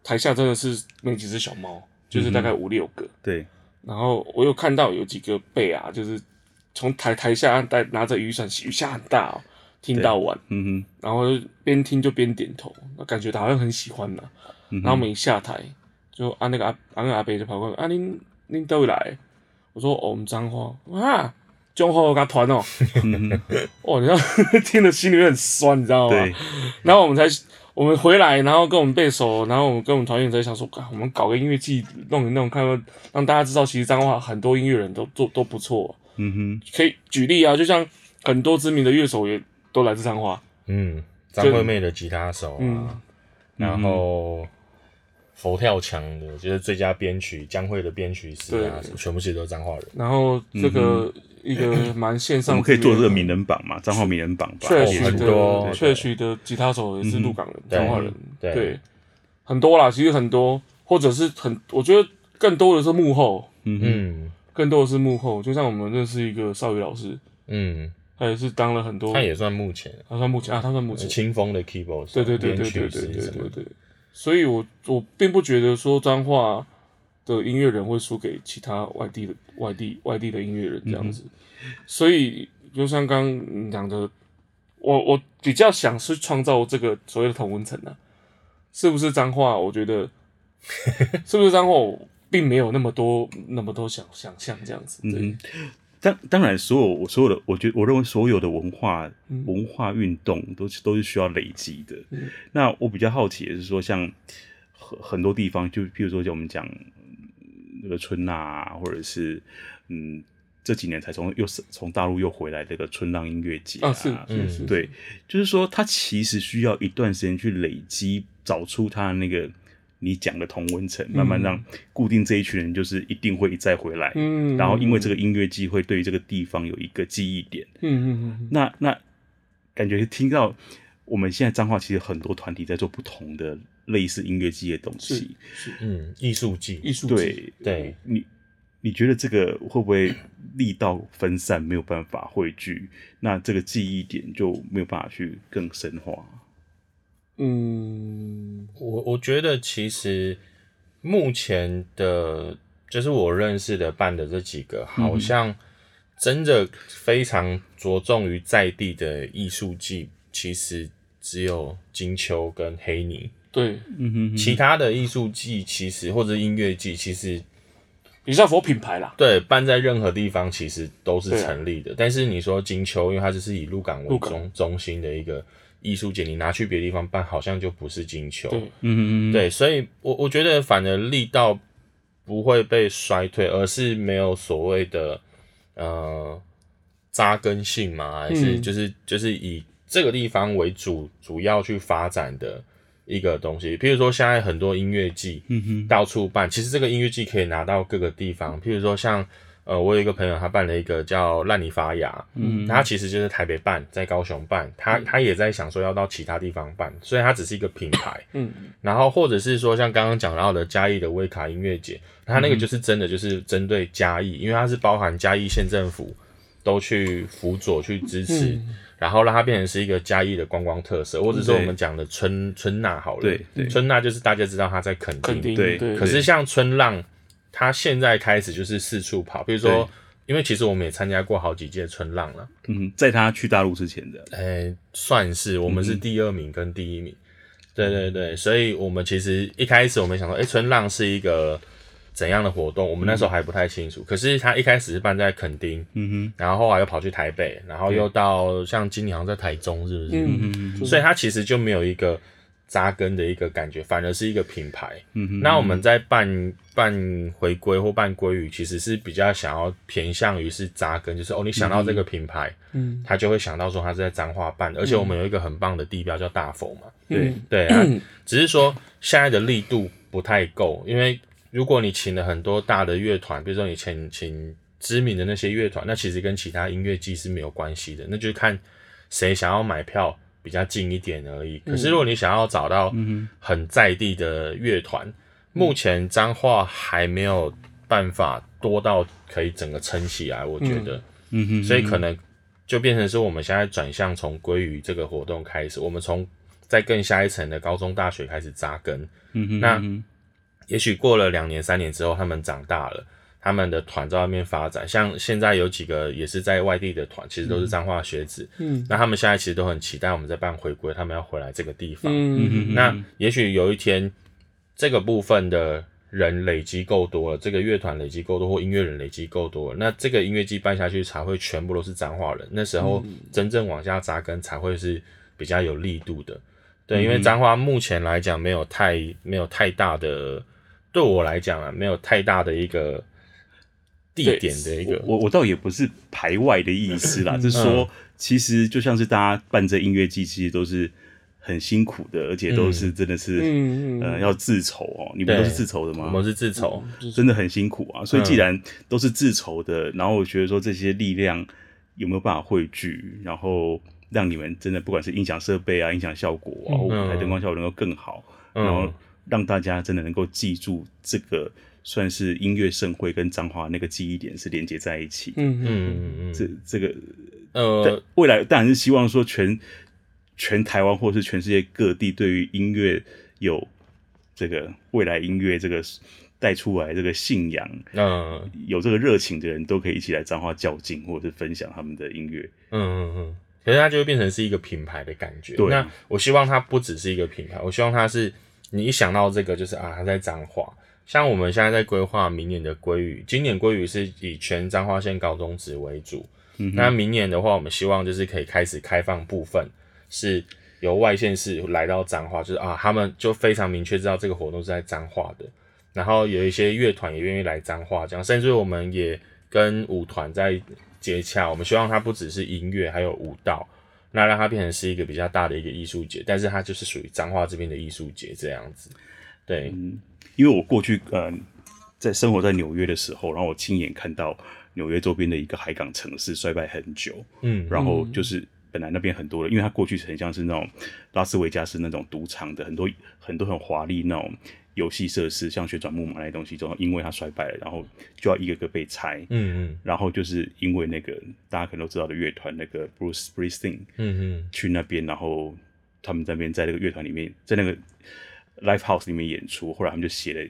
台下真的是没几只小猫，就是大概五六个。对、嗯。然后我有看到有几个贝啊，就是从台台下带拿着雨伞，雨下很大哦，听到完。嗯哼。然后边听就边点头，那感觉他好像很喜欢呢、嗯。然后我们一下台，就按那个阿阿那个阿伯就跑过来，啊您。您都会来，我说哦，我们彰化啊，彰化个团哦，哦，你知道 听了心里面很酸，你知道吗？然后我们才我们回来，然后跟我们背熟，然后我们跟我们团员在想说，我们搞个音乐季弄一弄，看看让大家知道，其实彰化很多音乐人都做都不错。嗯哼。可以举例啊，就像很多知名的乐手也都来自彰化。嗯，张惠妹的吉他手啊，嗯、然后。嗯佛跳墙的，就是最佳编曲江惠的编曲师啊，全部其实都是彰化人。然后这个一个蛮线上，我们可以做这个名人榜嘛，彰化名人榜吧。确实的，确实的吉他手也是鹿港人，彰化人。对，很多啦，其实很多，或者是很，我觉得更多的是幕后，嗯，更多的是幕后。就像我们认识一个少宇老师，嗯，他也是当了很多，他也算目前，他算目前啊，他算目前。清风的 keyboard，对对对对对对对对。所以我，我我并不觉得说彰化的音乐人会输给其他外地的外地外地的音乐人这样子。嗯、所以，就像刚刚讲的，我我比较想是创造这个所谓的同温层呢，是不是彰化？我觉得 是不是彰化？我并没有那么多那么多想想象这样子。对。嗯当当然，所有我所有的，我觉得我认为所有的文化、嗯、文化运动都是都是需要累积的、嗯。那我比较好奇的是说，像很很多地方，就譬如说像我们讲那个春呐、啊，或者是嗯这几年才从又是从大陆又回来这个春浪音乐节啊，是对，就是说它其实需要一段时间去累积，找出它的那个。你讲的同温层，慢慢让固定这一群人，就是一定会一再回来。嗯，然后因为这个音乐季会对于这个地方有一个记忆点。嗯嗯嗯。那那感觉听到我们现在彰化其实很多团体在做不同的类似音乐季的东西。是，是嗯，艺术季，艺术季。对对，你你觉得这个会不会力道分散，没有办法汇聚？那这个记忆点就没有办法去更深化？嗯，我我觉得其实目前的，就是我认识的办的这几个，好像真的非常着重于在地的艺术季，其实只有金秋跟黑泥。对，嗯哼，其他的艺术季其实或者音乐季其实比较佛品牌啦。对，办在任何地方其实都是成立的。但是你说金秋，因为它就是以鹿港为中中心的一个。艺术节你拿去别的地方办，好像就不是金球。对，嗯嗯对，所以我我觉得反而力道不会被衰退，而是没有所谓的呃扎根性嘛，还是就是、嗯、就是以这个地方为主，主要去发展的一个东西。譬如说，现在很多音乐季，嗯哼，到处办，其实这个音乐季可以拿到各个地方，譬如说像。呃，我有一个朋友，他办了一个叫“烂泥发芽”，嗯，他其实就是台北办，在高雄办，他他也在想说要到其他地方办，所以他只是一个品牌，嗯，然后或者是说像刚刚讲到的嘉义的威卡音乐节，他那个就是真的就是针对嘉义，因为它是包含嘉义县政府都去辅佐去支持，嗯，然后让它变成是一个嘉义的观光特色，或者说我们讲的春春娜好了，对，对，春娜就是大家知道他在垦丁，对，对，可是像春浪。他现在开始就是四处跑，比如说，因为其实我们也参加过好几届春浪了。嗯，在他去大陆之前的，哎、欸，算是我们是第二名跟第一名。嗯、对对对，所以我们其实一开始我们想说，哎、欸，春浪是一个怎样的活动，我们那时候还不太清楚。嗯、可是他一开始是办在垦丁，嗯哼，然后后来又跑去台北，然后又到像今年好像在台中，是不是？嗯嗯，所以他其实就没有一个扎根的一个感觉，反而是一个品牌。嗯哼，那我们在办办回归或办鲑鱼，其实是比较想要偏向于是扎根，就是哦，你想到这个品牌，嗯，他就会想到说他是在彰化办的，而且我们有一个很棒的地标叫大佛嘛，对。对啊，只是说现在的力度不太够，因为。如果你请了很多大的乐团，比如说你请请知名的那些乐团，那其实跟其他音乐季是没有关系的，那就是看谁想要买票比较近一点而已。嗯、可是如果你想要找到很在地的乐团，嗯、目前彰化还没有办法多到可以整个撑起来，我觉得，嗯。哼，所以可能就变成是我们现在转向从鲑鱼这个活动开始，我们从在更下一层的高中大学开始扎根，嗯哼，那。也许过了两年、三年之后，他们长大了，他们的团在外面发展。像现在有几个也是在外地的团，其实都是彰化学子。嗯，那他们现在其实都很期待我们在办回归，他们要回来这个地方。嗯，那也许有一天，这个部分的人累积够多了，这个乐团累积够多，或音乐人累积够多了，那这个音乐季办下去才会全部都是彰化人。那时候真正往下扎根才会是比较有力度的。对，因为彰化目前来讲没有太没有太大的。对我来讲啊，没有太大的一个地点的一个，我我倒也不是排外的意思啦，就是说，其实就像是大家办这音乐季，其实都是很辛苦的，而且都是真的是，嗯、呃，要自筹哦。你们都是自筹的吗？我们是自筹，真的很辛苦啊。所以既然都是自筹的，然后我觉得说这些力量有没有办法汇聚，然后让你们真的不管是音响设备啊、音响效果啊、舞台灯光效果能够更好，然后。让大家真的能够记住这个算是音乐盛会跟彰化那个记忆点是连接在一起。嗯嗯嗯嗯，这这个呃，未来当然是希望说全全台湾或是全世界各地对于音乐有这个未来音乐这个带出来这个信仰，嗯，有这个热情的人都可以一起来彰化较劲，或者是分享他们的音乐。嗯嗯嗯，可是它就会变成是一个品牌的感觉。对，那我希望它不只是一个品牌，我希望它是。你一想到这个，就是啊，他在彰化。像我们现在在规划明年的鲑鱼，今年鲑鱼是以全彰化县高中职为主。嗯，那明年的话，我们希望就是可以开始开放部分，是由外县市来到彰化，就是啊，他们就非常明确知道这个活动是在彰化的。然后有一些乐团也愿意来彰化，这样，甚至我们也跟舞团在接洽，我们希望它不只是音乐，还有舞蹈。那让它变成是一个比较大的一个艺术节，但是它就是属于彰化这边的艺术节这样子。对，嗯，因为我过去呃在生活在纽约的时候，然后我亲眼看到纽约周边的一个海港城市衰败很久，嗯，然后就是本来那边很多的，因为它过去很像是那种拉斯维加斯那种赌场的，很多很多很华丽那种。游戏设施像旋转木马那些东西，之后因为它衰败了，然后就要一个个被拆。嗯嗯。然后就是因为那个大家可能都知道的乐团，那个 Bruce Springsteen，嗯嗯，去那边，然后他们在那边在那个乐团里面，在那个 Live House 里面演出，后来他们就写了，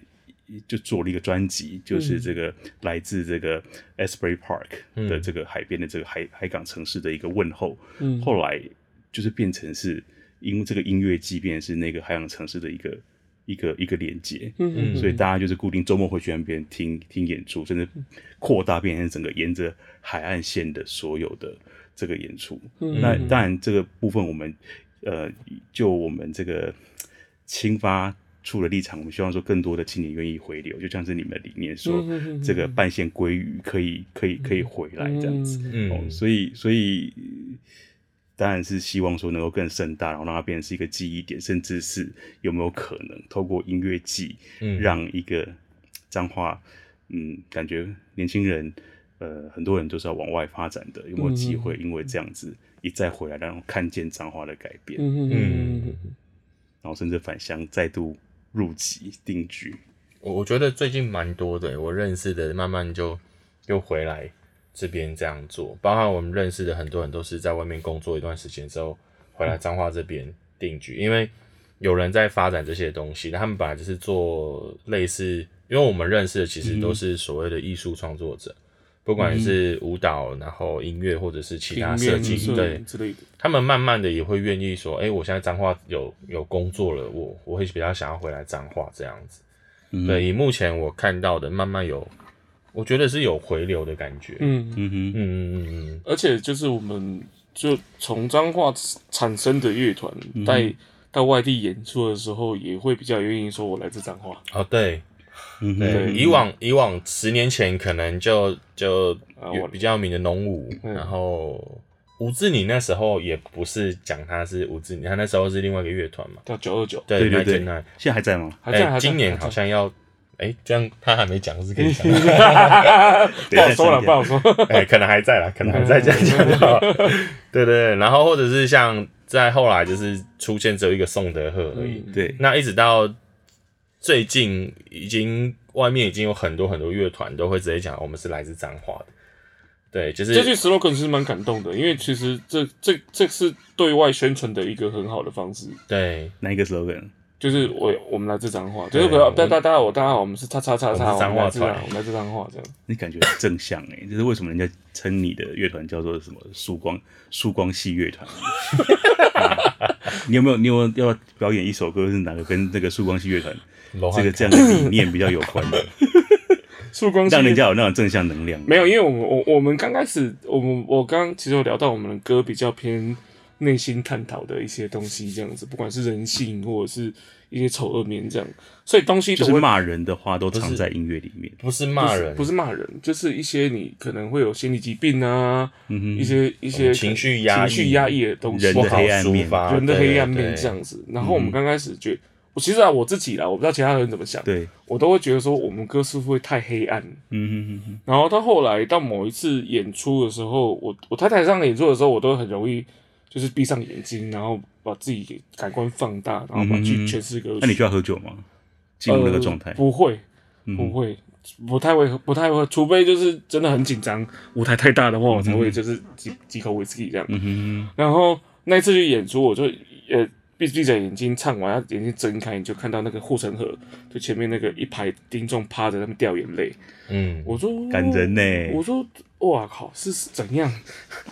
就做了一个专辑，就是这个来自这个 Asbury Park 的这个海边的这个海海港城市的一个问候。嗯。后来就是变成是因为这个音乐即便是那个海港城市的一个。一个一个连接，嗯，所以大家就是固定周末会去那边听听演出，甚至扩大变成整个沿着海岸线的所有的这个演出。嗯，那当然这个部分我们呃，就我们这个青发处的立场，我们希望说更多的青年愿意回流，就像是你们的理念说这个半线归于可以可以可以回来这样子，嗯，所以所以。当然是希望说能够更盛大，然后让它变成是一个记忆点，甚至是有没有可能透过音乐季，让一个彰化，嗯，感觉年轻人，呃，很多人都是要往外发展的，有没有机会？因为这样子一再回来，然后看见彰化的改变，嗯嗯，然后甚至返乡再度入籍定居。我我觉得最近蛮多的，我认识的慢慢就又回来。这边这样做，包括我们认识的很多人都是在外面工作一段时间之后回来彰化这边定居，因为有人在发展这些东西，那他们本来就是做类似，因为我们认识的其实都是所谓的艺术创作者，不管是舞蹈，然后音乐或者是其他设计，对，之类的，他们慢慢的也会愿意说，哎，我现在彰化有有工作了，我我会比较想要回来彰化这样子，嗯、对，以目前我看到的，慢慢有，我觉得是有回流的感觉。嗯嗯嗯嗯嗯嗯。而且就是我们就从彰化产生的乐团带、嗯、到外地演出的时候，也会比较愿意说我来自彰化。哦，对。嗯，对，以往以往十年前可能就就有比较有名的农舞，啊、然后吴志宁那时候也不是讲他是吴志宁，他那时候是另外一个乐团嘛，叫九二九，对对对，现在还在吗？还在，欸、今年好像要，哎、欸，这样他还没讲，是可以讲，不好说了，不好说，哎、欸，可能还在啦，可能还在这样讲。就好，对对对，然后或者是像在后来就是出现只有一个宋德赫而已，嗯、对，那一直到。最近已经外面已经有很多很多乐团都会直接讲我们是来自彰化的，对，就是这句 slogan 是蛮感动的，因为其实这这这是对外宣传的一个很好的方式。对，哪一个 slogan？就是我我们来自彰化，就是不要大家大家我大家好，我们是叉叉叉叉，彰化团，我们来自彰化这样。你感觉很正向哎，就是为什么人家称你的乐团叫做什么曙光曙光系乐团？你有没有你有没有要表演一首歌是哪个跟这个曙光系乐团？这个这样的理念比较有关。的，曙光让人家有那种正向能量。没有，因为我们我我们刚开始，我们我刚刚其实有聊到我们的歌比较偏内心探讨的一些东西，这样子，不管是人性或者是一些丑恶面这样，所以东西就是骂人的话都藏在音乐里面，不是骂人，不是骂人，就是一些你可能会有心理疾病啊，嗯哼，一些一些情绪压情绪压抑的东西，人的黑暗面，人的黑暗面这样子。然后我们刚开始觉得。其实啊，我自己啦，我不知道其他人怎么想。对，我都会觉得说，我们歌是不是会太黑暗？嗯哼哼哼。然后到后来到某一次演出的时候，我我台台上演出的时候，我都很容易就是闭上眼睛，然后把自己给感官放大，然后把去诠释歌曲。那你需要喝酒吗？进入那个状态？不会，不会，不太会，不太会，除非就是真的很紧张，舞台太大的话，我才会就是几几口威士忌这样。嗯哼。然后那次去演出，我就呃。闭闭着眼睛唱完，眼睛睁开，你就看到那个护城河，就前面那个一排听众趴着，他们掉眼泪。嗯，我说感人呢。我说哇靠，是怎样？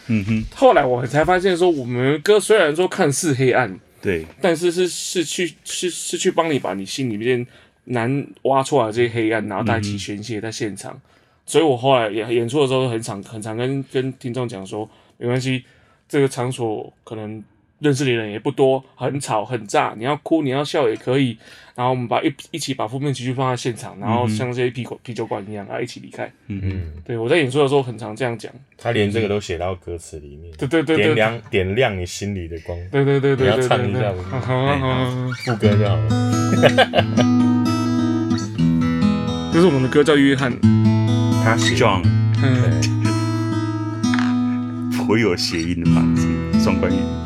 嗯哼。后来我才发现说，我们歌虽然说看似黑暗，对，但是是是去是是去帮你把你心里面难挖出来的这些黑暗，然后大家一起宣泄在现场。嗯、所以我后来演演出的时候，很常很常跟跟听众讲说，没关系，这个场所可能。认识你的人也不多，很吵很炸，你要哭你要笑也可以。然后我们把一一起把负面情绪放在现场，然后像这些啤酒啤酒馆一样啊，一起离开。嗯嗯，对我在演出的时候很常这样讲。他连这个都写到歌词里面。对对对对，点亮点亮你心里的光。对对对对，你要唱一下副歌就好了。这是我们的歌叫约翰，他 strong，嗯，颇有谐音的房子，双关语。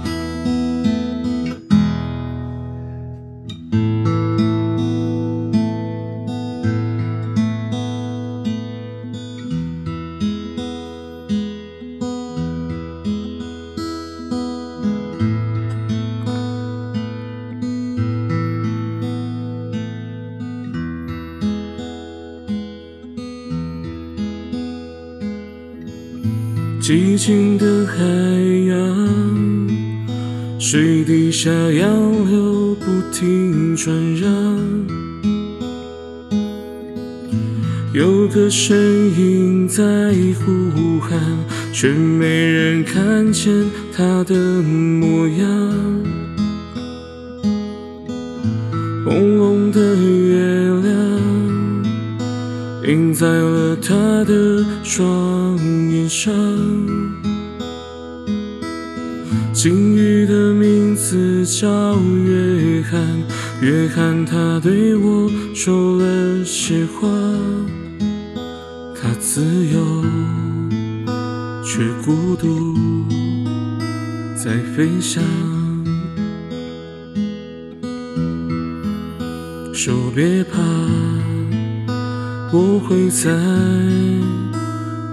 下洋流不停转让，有个身影在呼喊，却没人看见他的模样。朦胧的月亮，映在了他的双眼上。鲸鱼的名字叫约翰，约翰他对我说了些话，他自由却孤独在飞翔。说别怕，我会在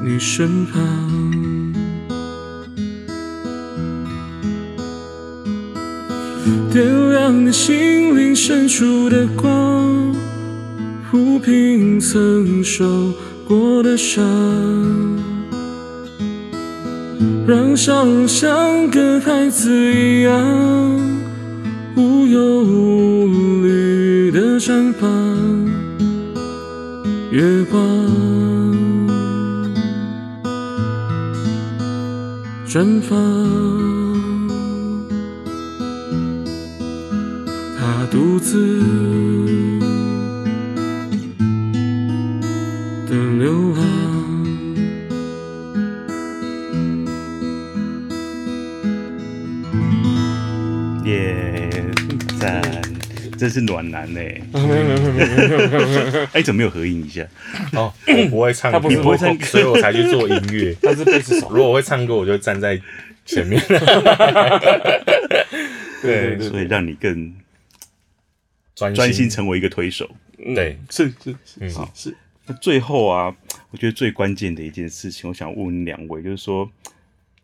你身旁。点亮你心灵深处的光，抚平曾受过的伤，让笑容像个孩子一样无忧无虑的绽放。月光绽放，的流浪。耶，赞。真是暖男呢！没有没有没有没有没有没有！哎，怎么没有合影一下？哦，我不会唱，他不是不会唱，所以我才去做音乐。他是贝斯手，如果我会唱歌，我就站在前面。对，所以让你更专专心成为一个推手。对，是是是好是。那最后啊，我觉得最关键的一件事情，我想问两位，就是说。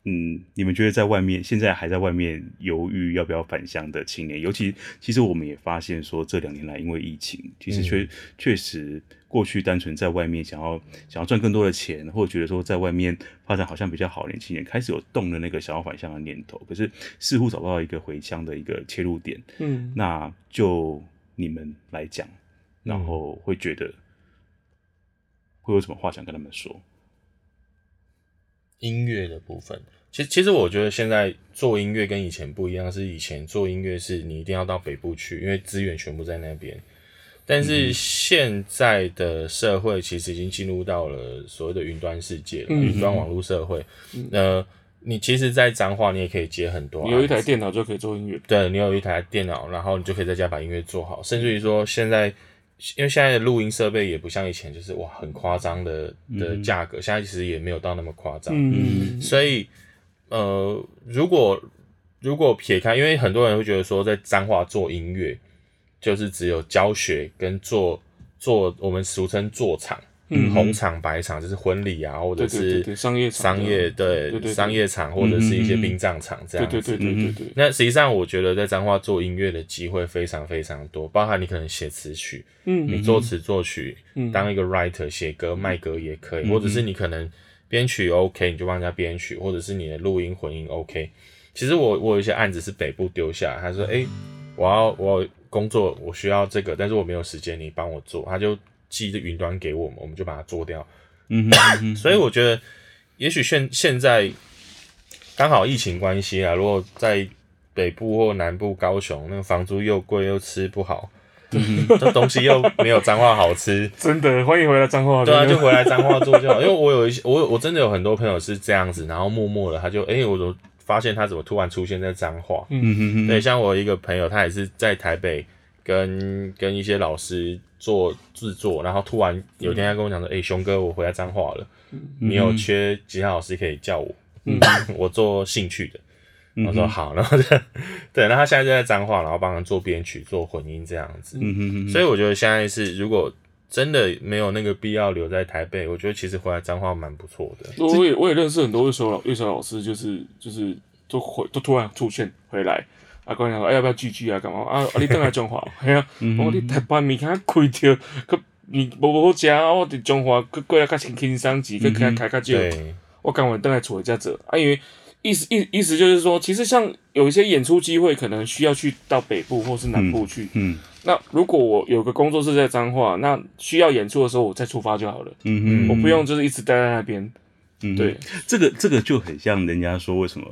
嗯，你们觉得在外面现在还在外面犹豫要不要返乡的青年，尤其其实我们也发现说，这两年来因为疫情，其实确确实过去单纯在外面想要想要赚更多的钱，或者觉得说在外面发展好像比较好，年轻人开始有动了那个想要返乡的念头，可是似乎找不到一个回乡的一个切入点。嗯，那就你们来讲，然后会觉得会有什么话想跟他们说？音乐的部分，其实其实我觉得现在做音乐跟以前不一样，是以前做音乐是你一定要到北部去，因为资源全部在那边。但是现在的社会其实已经进入到了所谓的云端世界了，云、嗯、端网络社会。嗯、呃，你其实，在彰化你也可以接很多，你有一台电脑就可以做音乐。对，你有一台电脑，然后你就可以在家把音乐做好，甚至于说现在。因为现在的录音设备也不像以前，就是哇很夸张的的价格，嗯，现在其实也没有到那么夸张。嗯，所以呃，如果如果撇开，因为很多人会觉得说，在彰化做音乐，就是只有教学跟做做我们俗称做场。嗯，红场白场就是婚礼啊，或者是商业商业对商业场，或者是一些殡葬场这样子。对对对对对，对。那实际上我觉得在彰化做音乐的机会非常非常多，包含你可能写词曲，嗯，你作词作曲，当一个 writer 写歌卖歌也可以，或者是你可能编曲 OK，你就帮人家编曲，或者是你的录音混音 OK。其实我我有一些案子是北部丢下，他说，哎，我要我要工作，我需要这个，但是我没有时间，你帮我做，他就。寄的云端给我们，我们就把它做掉。嗯哼，所以我觉得，也许现现在刚好疫情关系啊，如果在北部或南部高雄，那个房租又贵又吃不好，嗯，这东西又没有彰化好吃，真的欢迎回来彰化。对啊，就回来彰化做就好。因为我有一些，我我真的有很多朋友是这样子，然后默默的他就，哎、欸，我都发现他怎么突然出现在彰化。嗯哼哼，对，像我一个朋友，他也是在台北跟跟一些老师。做制作，然后突然有一天他跟我讲说：“哎、欸，熊哥，我回来彰化了，嗯，你有缺吉他老师可以叫我，嗯、我做兴趣的。嗯”我说好，然后就对，那他现在就在彰化，然后帮人做编曲、做混音这样子。嗯，所以我觉得现在是，如果真的没有那个必要留在台北，我觉得其实回来彰化蛮不错的。我也我也认识很多乐手老乐手老师，就是就是都回都突然出现回来。啊，讲说，哎，要不要聚聚啊？干嘛？啊，啊，你等来彰化，嘿啊，我你台北物件开着，佮你无好食，我伫彰化佮过来较轻轻松钱，佮开开较少。我赶快等来厝在这，啊，因为意思意意思就是说，其实像有一些演出机会，可能需要去到北部或是南部去。嗯。那如果我有个工作室在彰化，那需要演出的时候，我再出发就好了。嗯嗯。我不用就是一直待在那边。嗯。对，这个这个就很像人家说为什么。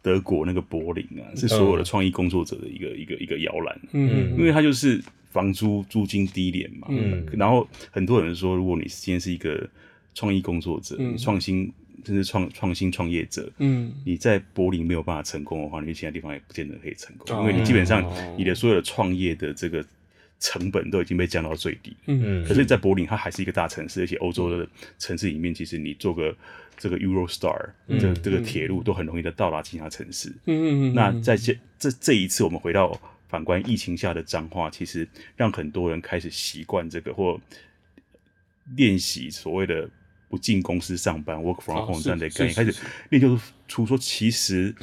德国那个柏林啊，是所有的创意工作者的一个、嗯、一个一个摇篮，嗯，因为它就是房租租金低廉嘛，嗯，然后很多人说，如果你今天是一个创意工作者，创、嗯、新甚至创创新创业者，嗯，你在柏林没有办法成功的话，你去其他地方也不见得可以成功，哦、因为你基本上你的所有的创业的这个成本都已经被降到最低，嗯，可是，在柏林它还是一个大城市，而且欧洲的城市里面，其实你做个。这个 Eurostar，嗯、这个、这个铁路都很容易的到达其他城市。嗯嗯，那在这这这一次，我们回到反观疫情下的彰化，其实让很多人开始习惯这个或练习所谓的不进公司上班 （work from home） 这样的概念，开始练就出说，其实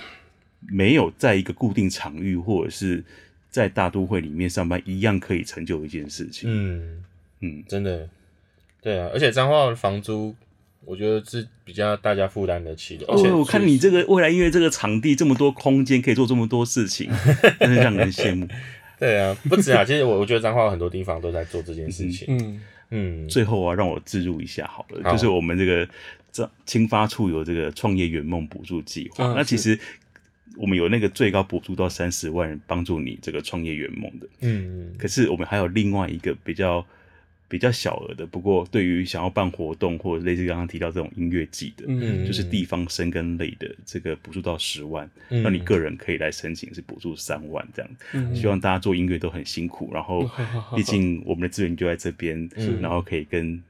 没有在一个固定场域或者是在大都会里面上班，一样可以成就一件事情。嗯嗯，真的，对啊，而且彰化的房租。我觉得是比较大家负担得起的。而且我看你这个未来音乐这个场地这么多空间，可以做这么多事情，真是让人羡慕。对啊，不止啊，其实我我觉得彰化有很多地方都在做这件事情。嗯嗯，最后啊，让我置入一下好了，好就是我们这个这青发处有这个创业圆梦补助计划，啊、那其实我们有那个最高补助到三十万，帮助你这个创业圆梦的。嗯，可是我们还有另外一个比较。比较小额的，不过对于想要办活动或者类似刚刚提到这种音乐季的，嗯，就是地方生根类的，这个补助到十万，那、嗯、你个人可以来申请是补助三万这样。嗯，希望大家做音乐都很辛苦，然后 毕竟我们的资源就在这边，嗯、然后可以跟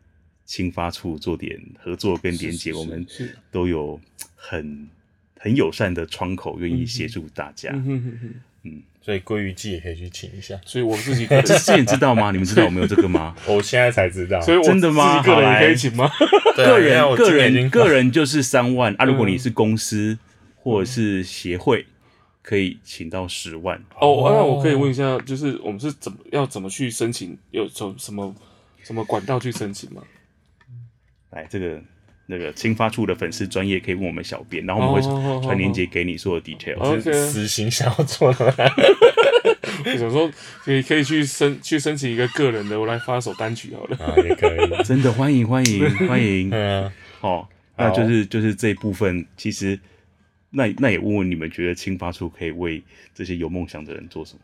青发处做点合作跟连接，我们都有很很友善的窗口，愿意协助大家。嗯嗯，所以鲑鱼季也可以去请一下。所以我自己这 之前知道吗？你们知道我们有这个吗？我现在才知道。所以真的吗？个人也可以请吗？个人个人个人就是三万啊！如果你是公司或者是协会，可以请到十万。哦，那我可以问一下，就是我们是怎么要怎么去申请？有从什么什么管道去申请吗？来，这个。那个青发处的粉丝专业可以问我们小编，然后我们会传链接给你所有 detail。是、私心想要做的，我想说可以可以去申去申请一个个人的，我来发首单曲好了。啊，也可以，真的欢迎欢迎欢迎。嗯，哦，那就是就是这一部分，其实那那也问问你们觉得青发处可以为这些有梦想的人做什么？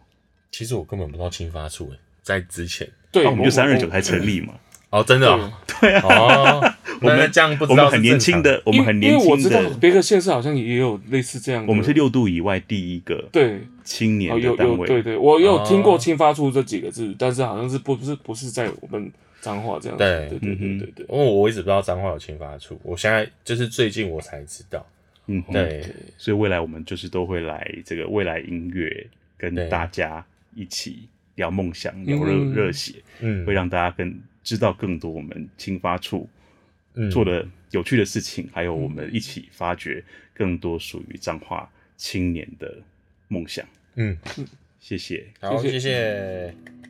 其实我根本不知道青发处诶，在之前，对，我们就三二九才成立嘛。哦，真的，对。啊，哦，我们这样不知道，我们很年轻的，我们很年轻的，因为我知道别克县市好像也有类似这样的。我们是六度以外第一个对。青年的单位，对对，我有听过青发出这几个字，但是好像是不不是不是在我们脏话这样。对。对对对对，因为我一直不知道脏话有青发处，我现在就是最近我才知道。嗯，对，所以未来我们就是都会来这个未来音乐，跟大家一起聊梦想，聊热热血，嗯，会让大家更。知道更多我们青发处做的有趣的事情，嗯、还有我们一起发掘更多属于彰化青年的梦想。嗯，谢谢，好，谢谢。谢谢